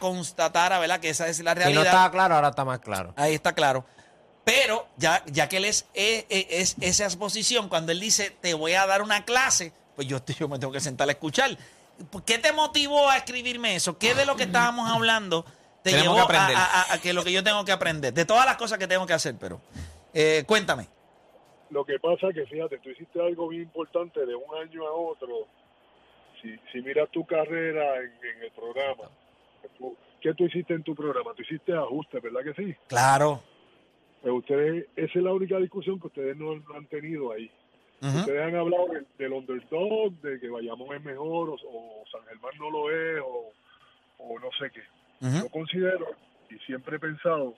constatara, ¿verdad? Que esa es la Si no realidad. estaba claro, ahora está más claro. Ahí está claro. Pero ya, ya que él es, es, es- esa exposición, cuando él dice, te voy a dar una clase, pues yo, yo me tengo que sentar a escuchar. ¿Qué te motivó a escribirme eso? ¿Qué de lo que estábamos hablando te Tenemos llevó que a, aprender. a- a- a que lo que yo tengo que aprender? De todas las cosas que tengo que hacer, pero eh, cuéntame. Lo que pasa es que, fíjate, tú hiciste algo bien importante de un año a otro. Si, si miras tu carrera en, en el programa, ¿qué tú hiciste en tu programa? Tú hiciste ajustes, ¿verdad que sí? Claro. Pero ustedes, esa es la única discusión que ustedes no, no han tenido ahí. Ustedes han hablado del, del underdog, de que Bayamón es mejor, o, o San Germán no lo es, o, o no sé qué. Yo considero, y siempre he pensado,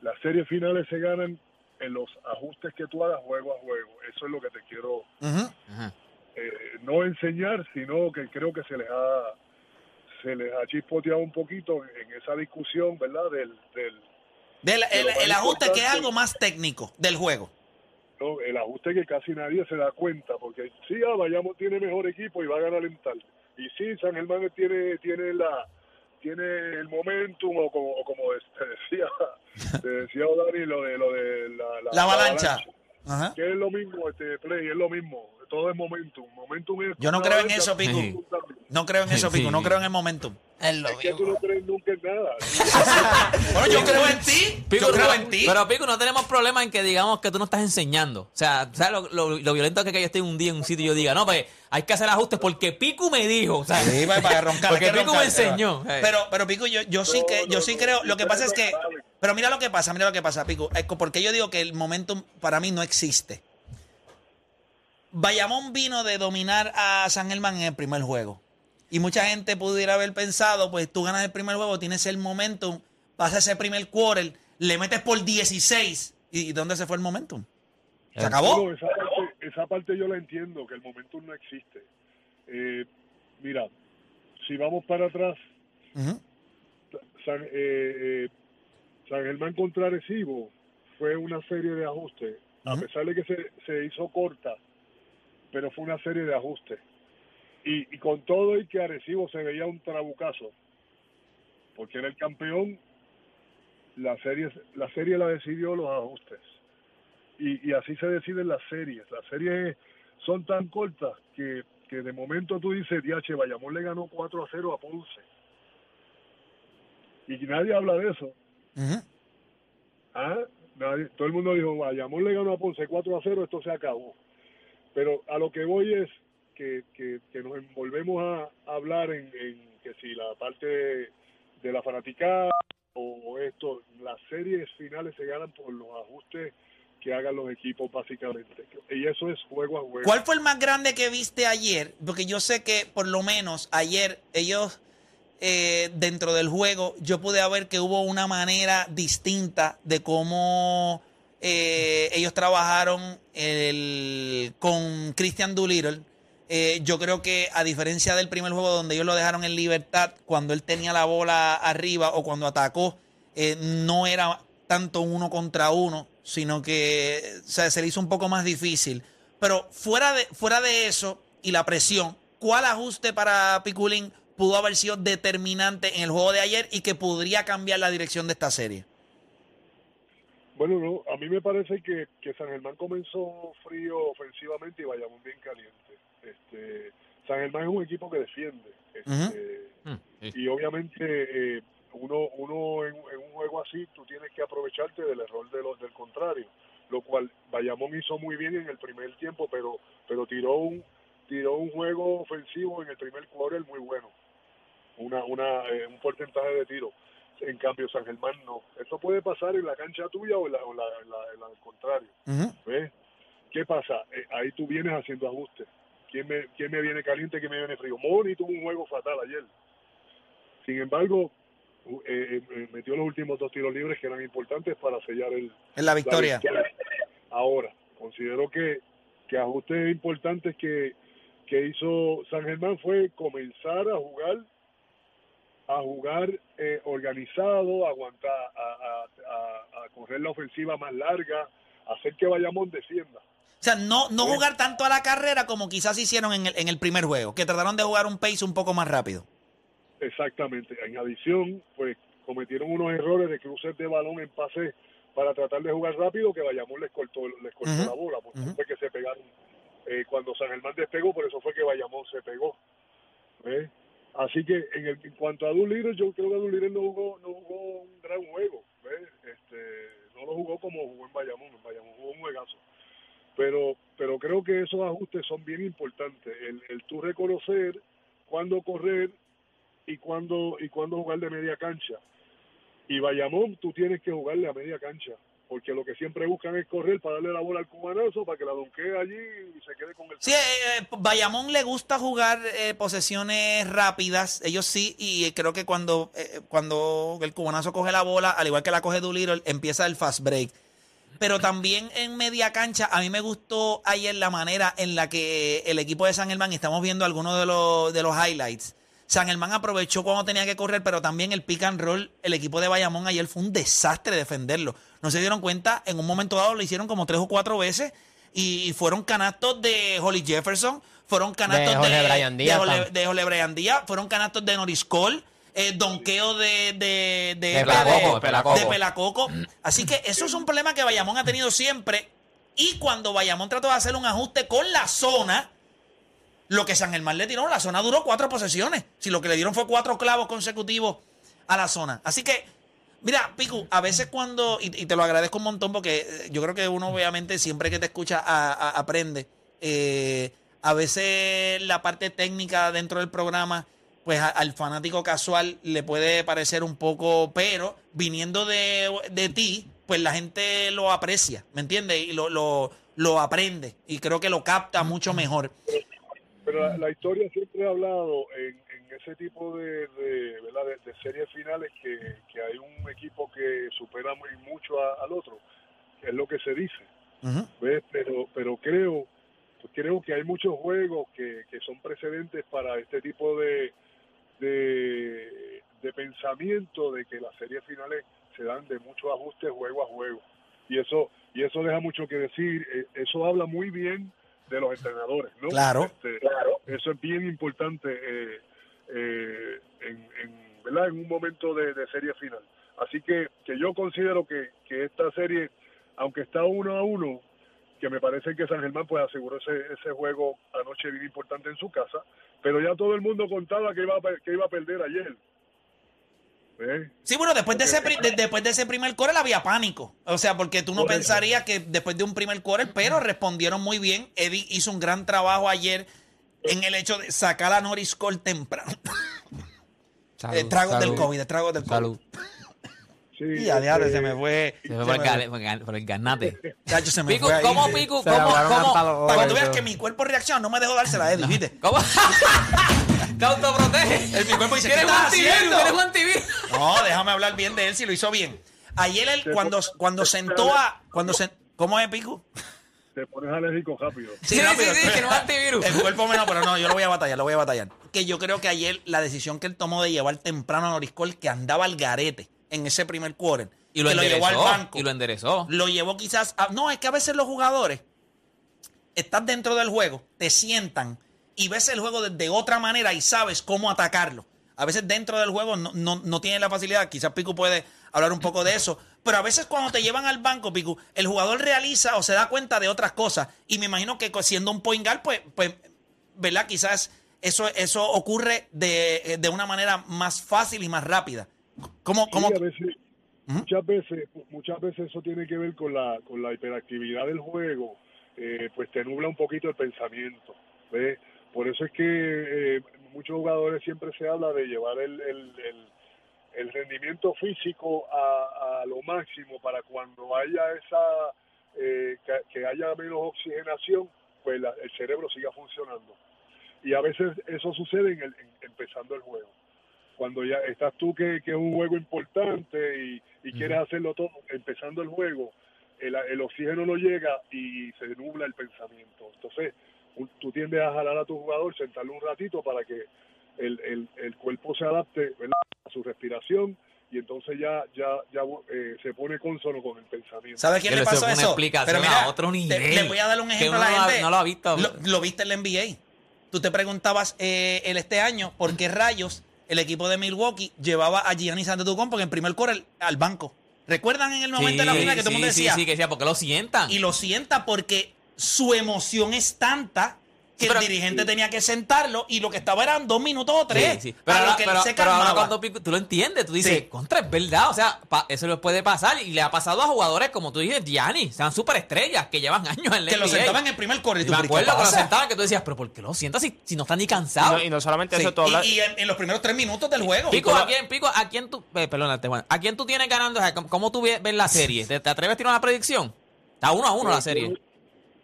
las series finales se ganan en los ajustes que tú hagas juego a juego. Eso es lo que te quiero eh, no enseñar, sino que creo que se les ha se les ha chispoteado un poquito en esa discusión, ¿verdad? Del, del Del- el, ajuste que es algo más técnico del juego. no, el ajuste que casi nadie se da cuenta, porque sí, ah, Bayamón tiene mejor equipo y va a ganar en tal. Y sí, San Germán tiene tiene la tiene el momentum o como, o como te decía te decía Dani lo de lo de la, La avalancha. Ajá. que es lo mismo este play es lo mismo todo es momentum momentum es Yo no creo en eso, Pico. No creo en eso, Pico. No creo en el momentum. es que tú no crees nunca en nada Bueno, yo creo en ti. Pico, yo creo pero- en ti. Pero Pico, no tenemos problema en que digamos que tú no estás enseñando. O sea, ¿sabes lo, lo- lo violento que es que yo esté un día en un sitio y yo diga, no, pues hay que hacer ajustes porque Pico me dijo. O sea, Sí, para, para roncar. Porque Pico roncar. me enseñó. Pero, pero Pico, yo, yo sí que, yo sí creo. Lo que pasa es que. Pero mira lo que pasa, mira lo que pasa, Pico. Es co- Porque yo digo que el momentum para mí no existe. Bayamón vino de dominar a San Germán en el primer juego. Y mucha gente pudiera haber pensado, pues tú ganas el primer juego, tienes el momentum, pasa ese primer quarter, le metes por 16. ¿Y dónde se fue el momentum? ¿Se acabó? Bueno, esa, parte, esa parte yo la entiendo, que el momentum no existe. Eh, mira, si vamos para atrás. San, eh, eh, San Germán contra Arecibo fue una serie de ajustes, a pesar de que se, se hizo corta, pero fue una serie de ajustes. Y, y con todo y que Arecibo se veía un trabucazo, porque era el campeón, la serie, la serie la decidió los ajustes. Y, y así se deciden las series. Las series son tan cortas que, que de momento tú dices, DH, Bayamón le ganó 4 a 0 a Ponce. Y nadie habla de eso. ¿Ah? Nadie- todo el mundo dijo, Bayamón le ganó a Ponce 4 a 0, esto se acabó. Pero a lo que voy es que, que, nos envolvemos a hablar en, en que si la parte de, la fanaticada o, o esto, las series finales se ganan por los ajustes que hagan los equipos básicamente. Y eso es juego a juego. ¿Cuál fue el más grande que viste ayer? Porque yo sé que por lo menos ayer ellos eh, dentro del juego yo pude ver que hubo una manera distinta de cómo eh, ellos trabajaron con Christian Doolittle. Eh, yo creo que a diferencia del primer juego donde ellos lo dejaron en libertad, cuando él tenía la bola arriba o cuando atacó, eh, no era tanto uno contra uno, sino que se le hizo un poco más difícil. Pero fuera de, fuera de eso y la presión, ¿cuál ajuste para Piculín pudo haber sido determinante en el juego de ayer y que podría cambiar la dirección de esta serie? Bueno, no, a mí me parece que, que San Germán comenzó frío ofensivamente y Bayamón bien caliente. Este, San Germán es un equipo que defiende. Este, Mm, y obviamente eh, uno uno en, en un juego así tú tienes que aprovecharte del error de los del contrario lo cual Bayamón hizo muy bien en el primer tiempo pero pero tiró un tiró un juego ofensivo en el primer quarter muy bueno una una eh, un porcentaje de tiro en cambio San Germán no eso puede pasar en la cancha tuya o en la, o la, en la- en la del contrario. ¿ves? ¿qué pasa? Eh, ahí tú vienes haciendo ajustes ¿Quién me, ¿Quién me viene caliente? ¿Quién me viene frío? Moni tuvo un juego fatal ayer sin embargo, eh, eh, metió los últimos dos tiros libres que eran importantes para sellar el, En la victoria. Ahora, considero que, que ajustes importantes que, que hizo San Germán fue comenzar a jugar a jugar eh, organizado, aguantar, a, a- a- correr la ofensiva más larga, hacer que Bayamón defienda. O sea, no, no jugar tanto a la carrera como quizás hicieron en el, en el primer juego, que trataron de jugar un pace un poco más rápido. Exactamente. En adición, pues cometieron unos errores de cruces de balón en pase para tratar de jugar rápido que Bayamón les cortó, les cortó la bola, porque fue que se pegaron. Eh, cuando San Germán despegó, por eso fue que Bayamón se pegó. ¿ves? Así que en, el, en cuanto a Doolittle, yo creo que Doolittle no jugó, no jugó un gran juego. Este, no lo jugó como jugó en Bayamón. En Bayamón jugó un juegazo. Pero, pero creo que esos ajustes son bien importantes. El, el tú reconocer cuándo correr y cuándo, y cuándo jugar de media cancha. Y Bayamón, tú tienes que jugarle a media cancha. Porque lo que siempre buscan es correr para darle la bola al cubanazo, para que la donquee allí y se quede con el... Sí, eh, eh, Bayamón le gusta jugar eh, posesiones rápidas, ellos sí, y creo que cuando, eh, cuando el cubanazo coge la bola, al igual que la coge Doolittle, empieza el fast break. Pero también en media cancha, a mí me gustó ayer la manera en la que el equipo de San Germán, estamos viendo algunos de los, de los highlights, San Germán aprovechó cuando tenía que correr, pero también el pick and roll, el equipo de Bayamón ayer fue un desastre defenderlo. No se dieron cuenta, en un momento dado lo hicieron como tres o cuatro veces y, fueron canastos de Holly Jefferson, fueron canastos de, Jorge Díaz, de tam- de Bryan Díaz, fueron canastos de Norris Cole, eh, donqueo de, de, de, De Pelacoco, de- Pelacoco. de Pelacoco. Así que eso es un problema que Bayamón ha tenido siempre. Y cuando Bayamón trató de hacer un ajuste con la zona, lo que San Germán le tiró, la zona duró cuatro posesiones. Si lo que le dieron fue cuatro clavos consecutivos a la zona. Así que, mira, Picu, a veces cuando, y, y te lo agradezco un montón porque eh, yo creo que uno obviamente siempre que te escucha a- aprende. Eh, a veces la parte técnica dentro del programa, pues al fanático casual le puede parecer un poco, pero viniendo de, de ti, pues la gente lo aprecia, ¿me entiendes? Y lo, lo, lo aprende y creo que lo capta mucho mejor. Pero la, la historia siempre ha hablado en ese tipo de, de, ¿verdad? de, de series finales que, que hay un equipo que supera muy mucho a- al otro, que es lo que se dice. Pero, pero creo, creo que hay muchos juegos que, que son precedentes para este tipo de, de, de pensamiento de que las series finales se dan de muchos ajustes juego a juego. Y eso, y eso deja mucho que decir, eh, eso habla muy bien de los entrenadores, ¿no? Claro. Este, Eso es bien importante eh, eh, en, en, ¿verdad? en un momento de, de serie final. Así que, que yo considero que, que esta serie, aunque está uno a uno, que me parece que San Germán pues aseguró ese, ese juego anoche bien importante en su casa, pero ya todo el mundo contaba que iba a, que iba a perder ayer. ¿Ves? Sí, bueno, después de, ese, de- después de ese primer quarter había pánico. O sea, porque tú no Por pensarías que después de un primer quarter, pero respondieron muy bien. Eddie hizo un gran trabajo ayer en el hecho de sacar a Norris Cole temprano. Salud, Eh, tragos del. COVID, tragos del COVID. Salud. Sí, Y diablo, este, se me fue. Se fue se por el, me fue. por el ganate. Chacho, se me Pico, fue ahí. ¿cómo, Pico? ¿Cómo? Para que tú ojos, veas que mi cuerpo reacciona, no me dejó dársela a Eddie, ¿viste? ¿Cómo? Te autoprotege. El mi cuerpo dice, ¿Quieres ¿qué un estás antivirus? haciendo? ¿Quieres un antivirus? No, déjame hablar bien de él si lo hizo bien. Ayer él, cuando, cuando sentó a. Cuando se, ¿Cómo es, Pico? Te pones alérgico rápido. Sí, sí, rápido. sí, que no es antivirus. El cuerpo menos, pero no, yo lo voy a batallar, lo voy a batallar. Que yo creo que ayer la decisión que él tomó de llevar temprano a Noriscol, que andaba al garete en ese primer quarter, Y lo que lo llevó al enderezó. banco, Y lo enderezó. lo llevó quizás a- No, es que a veces los jugadores estás dentro del juego, te sientan y ves el juego de, de otra manera y sabes cómo atacarlo. A veces dentro del juego no, no, no tienes la facilidad, quizás Pico puede hablar un poco de eso, pero a veces cuando te llevan al banco, Pico, el jugador realiza o se da cuenta de otras cosas y me imagino que siendo un point guard, pues, pues ¿verdad? Quizás eso, eso ocurre de, de una manera más fácil y más rápida. ¿Cómo, cómo, Sí, a veces, muchas veces, muchas veces eso tiene que ver con la, con la hiperactividad del juego, eh, pues te nubla un poquito el pensamiento, ¿ves? Por eso es que eh, muchos jugadores siempre se habla de llevar el, el, el, el rendimiento físico a, a lo máximo para cuando haya esa, eh, que, que haya menos oxigenación, pues la- el cerebro siga funcionando. Y a veces eso sucede en el, en- empezando el juego cuando ya estás tú que, que es un juego importante y, y quieres hacerlo todo empezando el juego, el, el oxígeno no llega y se nubla el pensamiento. Entonces, tú tiendes a jalar a tu jugador, sentarlo un ratito para que el, el, el cuerpo se adapte ¿verdad? a su respiración y entonces ya ya ya eh, se pone consono con el pensamiento. ¿Sabes quién Que le pasó fue una eso? explicación a otro te- nivel. le voy a dar un Que ejemplo a no la lo ha- gente. no lo ha visto. Lo, lo viste en la NBA. Tú te preguntabas eh, el este año por qué rayos el equipo de Milwaukee llevaba a Giannis Antetokounmpo en el primer quarter al banco. ¿Recuerdan en el momento de la final que todo el mundo sí, decía? Sí, sí, que decía, porque lo sientan. Y lo sienta porque su emoción es tanta que Pero- el dirigente tenía que sentarlo y lo que estaba eran dos minutos o tres. Sí, sí. Pero, a lo ahora, que él pero- se pero ahora calmaba. cuando Pico- tú lo entiendes, tú dices, Sí. contra, es verdad. O sea, pa- eso le puede pasar y le ha pasado a jugadores como tú dices, Gianni, sean superestrellas que llevan años en la que lo sentaban en el primer tú, me ¿pero qué acuerdo que lo sentaban que tú decías, pero ¿por qué lo sientas si, si no está ni Y cansado? no, y no solamente Sí, eso, tú y- hablas- y, en, en los primeros tres minutos del juego. Pico, ¿a quién, Pico, ¿a quién tú, eh, perdónate, Juan, ¿a quién tú tienes ganando? O sea, ¿cómo, cómo tú ves ves la serie? ¿Te, te atreves a tirar una predicción? Está uno a uno la serie.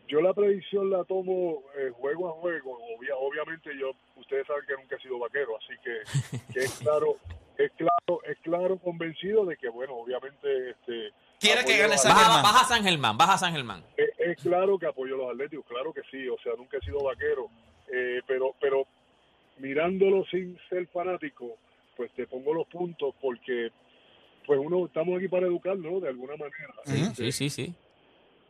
Yo la predicción la tomo eh, juego a juego. Obvia- obviamente yo, ustedes saben que nunca he sido vaquero, así que, que es claro, es claro, es claro convencido de que bueno, obviamente este Quiere que gane a- San Baja, Germán. baja San Germán, baja San Germán. es, es claro que apoyo a los Atléticos, claro que sí, o sea, nunca he sido vaquero, eh, pero pero mirándolo sin ser fanático, pues te pongo los puntos porque pues uno estamos aquí para educar, ¿no? De alguna manera. Ujú. Este, Sí, sí, sí.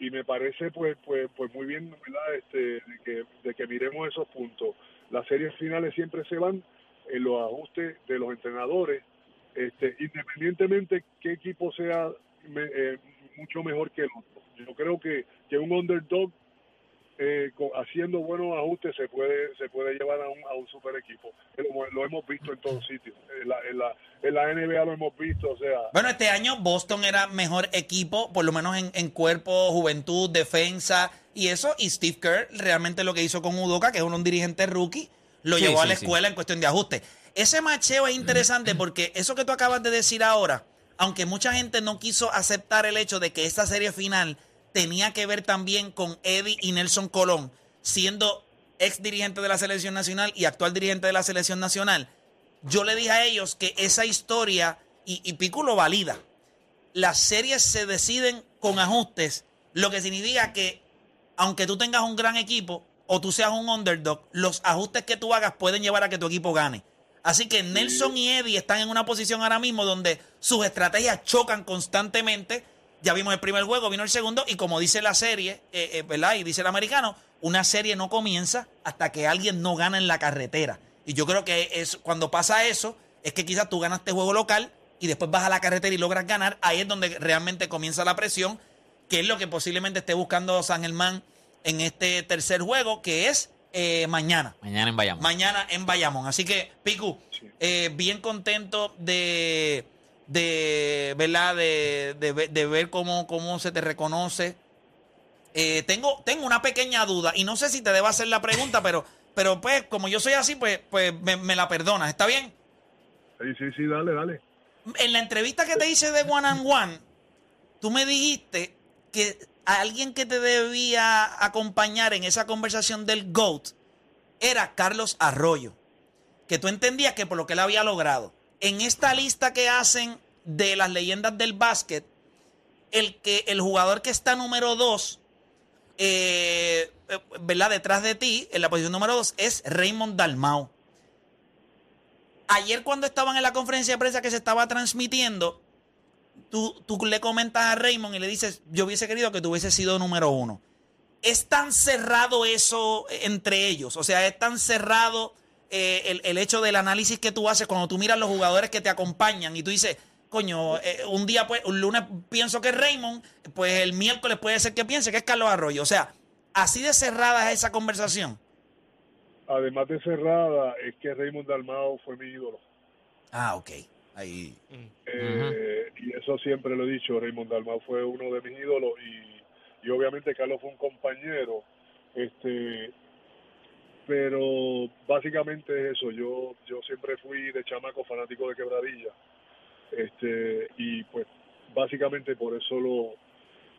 Y me parece pues pues pues muy bien ¿verdad? Este, de que de que miremos esos puntos. Las series finales siempre se van en los ajustes de los entrenadores. Este independientemente qué equipo sea me- eh, mucho mejor que el otro. Yo creo que que un underdog eh, haciendo buenos ajustes se puede se puede llevar a un, a un super equipo lo, lo hemos visto en todos sitios en la, en la en la NBA lo hemos visto o sea Bueno, este año Boston era mejor equipo, por lo menos en, en cuerpo, juventud, defensa y eso. Y Steve Kerr realmente lo que hizo con Udoka, que es un dirigente rookie, lo Sí, llevó a la sí. escuela en cuestión de ajuste. Ese macheo es interesante porque eso que tú acabas de decir ahora, aunque mucha gente no quiso aceptar el hecho de que esta serie final tenía que ver también con Eddie y Nelson Colón, siendo ex dirigente de la selección nacional y actual dirigente de la selección nacional, yo le dije a ellos que esa historia, y, y Pico lo valida, las series se deciden con ajustes, lo que significa que aunque tú tengas un gran equipo o tú seas un underdog, los ajustes que tú hagas pueden llevar a que tu equipo gane. Así que Nelson y Eddie están en una posición ahora mismo donde sus estrategias chocan constantemente. Ya vimos el primer juego, vino el segundo, y como dice la serie, eh, eh, ¿verdad? Y dice el americano, una serie no comienza hasta que alguien no gana en la carretera. Y yo creo que es, cuando pasa eso, es que quizás tú ganaste juego local y después vas a la carretera y logras ganar. Ahí es donde realmente comienza la presión, que es lo que posiblemente esté buscando San Germán en este tercer juego, que es eh, mañana. Mañana en Bayamón. Mañana en Bayamón. Así que, Picu, eh, bien contento de, de ¿verdad? De, de ver- de ver cómo, cómo se te reconoce. Eh, tengo, tengo una pequeña duda y no sé si te debo hacer la pregunta, pero, pero pues, como yo soy así, pues, pues me, me la perdonas. ¿Está bien? sí sí sí dale dale En la entrevista que te hice de One and One, tú me dijiste que alguien que te debía acompañar en esa conversación del GOAT era Carlos Arroyo. Que tú entendías que por lo que él había logrado. En esta lista que hacen de las leyendas del básquet, el, que, el jugador que está número dos, eh, eh, ¿verdad? Detrás de ti, en la posición número dos, es Raymond Dalmau. Ayer cuando estaban en la conferencia de prensa que se estaba transmitiendo, tú, tú le comentas a Raymond y le dices, yo hubiese querido que tú hubieses sido número uno. ¿Es tan cerrado eso entre ellos? O sea, es tan cerrado eh, el, el hecho del análisis que tú haces cuando tú miras los jugadores que te acompañan y tú dices, coño, eh, un día, pues, un lunes pienso que es Raymond, pues el miércoles puede ser que piense que es Carlos Arroyo. O sea, así de cerrada es esa conversación. además de cerrada, es que Raymond Dalmao fue mi ídolo. Ah, ok. Ahí. Eh, Y eso siempre lo he dicho, Raymond Dalmau fue uno de mis ídolos y, y obviamente Carlos fue un compañero. este Pero básicamente es eso, yo yo siempre fui de chamaco fanático de Quebradilla. este Y pues básicamente por eso lo,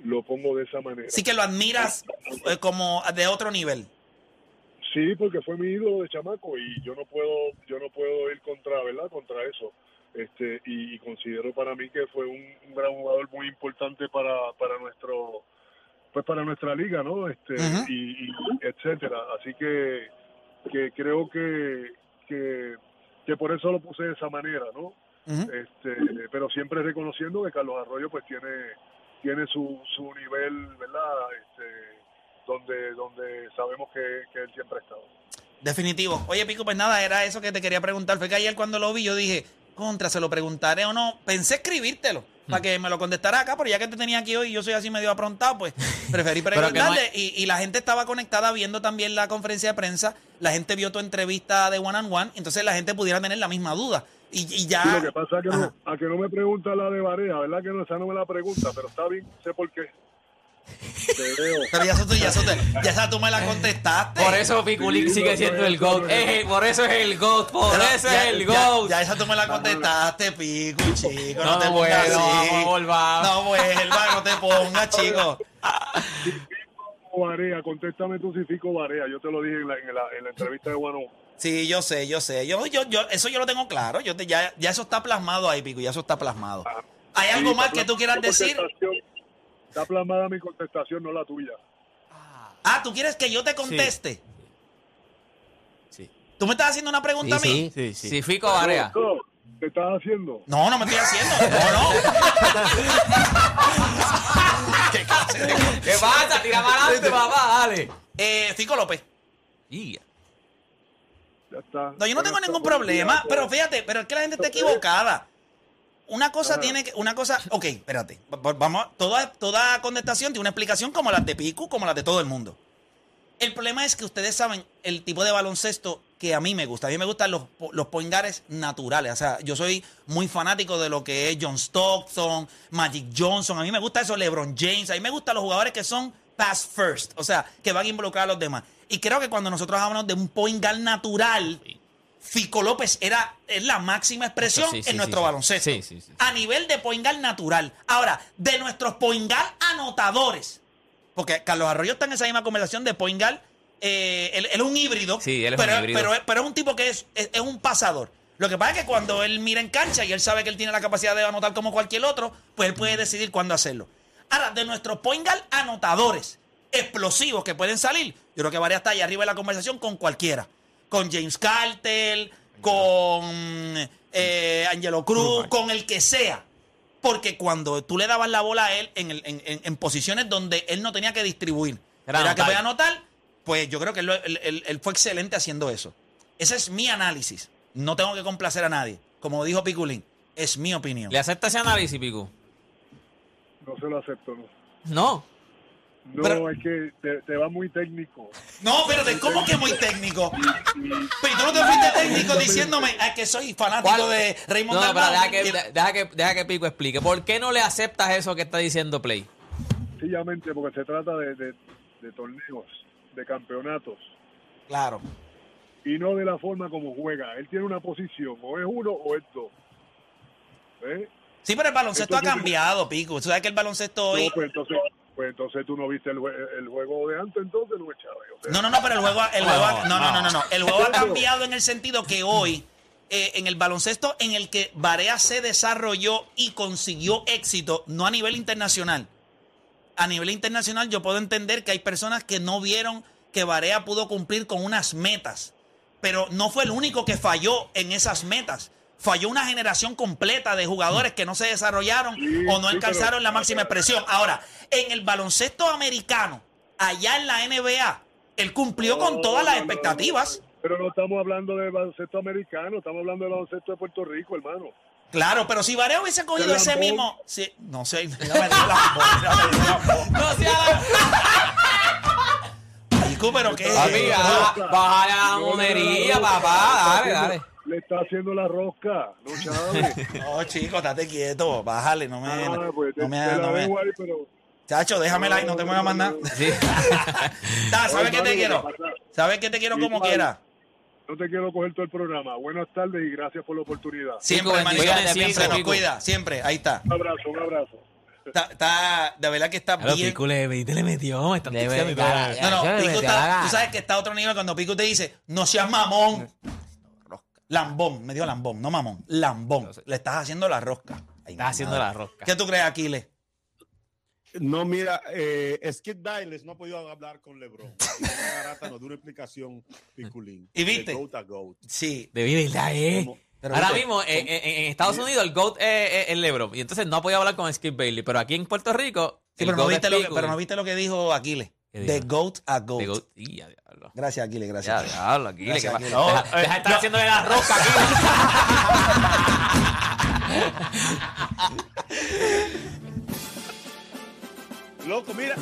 lo pongo de esa manera. Sí que lo admiras eh, como de otro nivel. Sí, porque fue mi ídolo de chamaco y yo no puedo yo no puedo ir contra, ¿verdad? Contra eso. Este y, y considero para mí que fue un, un gran jugador muy importante para para nuestro pues para nuestra liga, ¿no? Este y, y etcétera. Así que que creo que que que por eso lo puse de esa manera, ¿no? Este pero siempre reconociendo que Carlos Arroyo pues tiene tiene su, su nivel verdad este donde donde sabemos que, que él siempre ha estado Definitivo. Oye, Pico, pues nada, era eso que te quería preguntar. Fue que ayer cuando lo vi, yo dije, contra, se lo preguntaré o no. Pensé escribírtelo para que me lo contestara acá, pero ya que te tenía aquí hoy y yo soy así medio aprontado, pues preferí no preguntarle. y, y la gente estaba conectada viendo también la conferencia de prensa. La gente vio tu entrevista de One on One, entonces la gente pudiera tener la misma duda. Y, y ya. Sí, lo que pasa es que Ajá. no, a que no me pregunta la de Barea, ¿verdad? Que no, esa no me la pregunta, pero está bien, sé por qué. Te veo. Pero ya eso, tú- ya eso, te- ya esa tú me la contestaste. Por eso Piculín Sí, sigue siendo el GOAT. el- por eso es el GOAT. Por eso es el GOAT. Ya, esa tú me la contestaste, pico, chico. No, No, te bueno, pongas así. vamos, volvamos. No vuelva, no te pongas, chico. Barea, contéstame tú si Fico Barea. Yo te lo dije en la, en la, en la entrevista de on Sí, yo sé, yo sé. Yo, yo, yo, eso yo lo tengo claro. Yo te- ya, ya eso está plasmado ahí, pico. Ya eso está plasmado. ¿Hay algo Sí, más que tú quieras decir? Está plasmada mi contestación, no la tuya. Ah, ¿tú quieres que yo te conteste? Sí. ¿Tú me estás haciendo una pregunta a mí? Sí, sí. Si Fico Barea. No, ¿Te estás haciendo? No, no me estoy haciendo. No, no. ¿Qué clase de- ¿Qué pasa? Tira para adelante, papá, dale. Eh, Fico López. Y- Ya está. No, yo no tengo ningún problema, día, pero fíjate, pero es que la gente está equivocada. Una cosa Ajá. tiene que, una cosa, ok, espérate, va- va- vamos, toda, toda contestación tiene una explicación como las de Pico, como las de todo el mundo. El problema es que ustedes saben el tipo de baloncesto que a mí me gusta. A mí me gustan los, los point guards naturales. O sea, yo soy muy fanático de lo que es John Stockton, Magic Johnson. A mí me gusta eso, LeBron James. A mí me gustan los jugadores que son pass first. O sea, que van a involucrar a los demás. Y creo que cuando nosotros hablamos de un point guard natural, Fico López era es la máxima expresión Sí, sí, en nuestro sí. baloncesto. Sí, sí, sí. A nivel de point guard natural. Ahora, de nuestros point guard anotadores. Porque Carlos Arroyo está en esa misma conversación de point guard. eh, él, él es un híbrido. Sí, él es un pero, híbrido. Pero, pero es un tipo que es, es, es un pasador. Lo que pasa es que cuando él mira en cancha y él sabe que él tiene la capacidad de anotar como cualquier otro, pues él puede decidir cuándo hacerlo. Ahora, de nuestros point guard anotadores explosivos que pueden salir, yo creo que Varia está allá arriba de la conversación con cualquiera. Con James Carter, con eh, Angelo Cruz, con el que sea. Porque cuando tú le dabas la bola a él en, el- en- en- en posiciones donde él no tenía que distribuir, Era era que anotar. voy a anotar, pues yo creo que él, lo- él- él- él fue excelente haciendo eso. Ese es mi análisis. No tengo que complacer a nadie. Como dijo Piculín, es mi opinión. ¿Le acepta ese análisis, Pico? No se lo acepto, no. No. No, Pero- es que te, te va muy técnico. No, pero de cómo que muy técnico. Pero tú no te fuiste técnico diciéndome "Ay, que soy fanático ¿Cuál? de Raymond No, pero Dalmau". deja que, deja, que, deja que Pico explique. ¿Por qué no le aceptas eso que está diciendo Play? Sencillamente porque se trata de, de- de torneos, de campeonatos, Claro. y no de la forma como juega. Él tiene una posición, o es uno o es dos. ¿Eh? Sí, pero el baloncesto ha cambiado, Pico. Tú sabes que el baloncesto hoy... No, pues entonces, pues entonces tú no viste el, jue- el juego de antes, entonces no es Chávez. O sea, No, no, no, pero el juego, el juego ha- no, no, no, no, no. El juego ha cambiado en el sentido que hoy, eh, en el baloncesto en el que Barea se desarrolló y consiguió éxito, no a nivel internacional. A nivel internacional yo puedo entender que hay personas que no vieron que Barea pudo cumplir con unas metas, pero no fue el único que falló en esas metas. Falló una generación completa de jugadores que no se desarrollaron Sí, o no sí, alcanzaron pero- la máxima expresión. Ahora, en el baloncesto americano, allá en la NBA, él cumplió con todas las no, expectativas. no. Pero no estamos hablando de baloncesto americano, estamos hablando de baloncesto de Puerto Rico, hermano. Claro, pero si Barea hubiese cogido Del ese lambón. mismo. sí, no sé, me dio lambón. No sea Pico, pero qué. Papi, baja- la monería, papá. Dale, dale. Está haciendo la rosca, no Chávez. No, chico, estate quieto, bájale, no me. Ah, pues te, no me, te no la me- ahí, pero... Chacho, déjamela ahí, no te muevas más nada. Sí. Da, ¿sabes qué te quiero? ¿Sabes qué te quiero como quiera? No te quiero coger todo el programa. Buenas tardes y gracias por la oportunidad. Siempre, hermanito, siempre nos cuida, siempre, ahí está. Un abrazo, un abrazo. Está, está- de verdad que está A lo bien. Pico le, le, le metió. Me están Le. No, no, Pico me está, tú sabes que está a otro nivel cuando Pico te dice, no seas mamón. Lambón, me dio lambón, no mamón, lambón. Le estás haciendo la rosca. Ay, Estás haciendo madre. la rosca. ¿Qué tú crees, Aquiles? No, mira, eh, Skip Bayless no ha podido hablar con LeBron. Garata nos dio una explicación, Piculín. ¿Y viste? De goat a goat. Sí. De verdad, eh. Como- Pero Ahora viste, mismo, en, Estados Unidos, el GOAT es, el LeBron. Y entonces no ha podido hablar con Skip Bailey. Pero aquí en Puerto Rico, Sí, pero, no viste lo que, pero no viste lo que dijo Aquiles. ¿Qué De dijo? GOAT a GOAT. Goat. Y ya, diablo. Gracias, Aquiles, Ya, gracias. diablo, que va- Aquiles. deja, No, deja de estar haciéndole la rosca aquí. Loco, mira,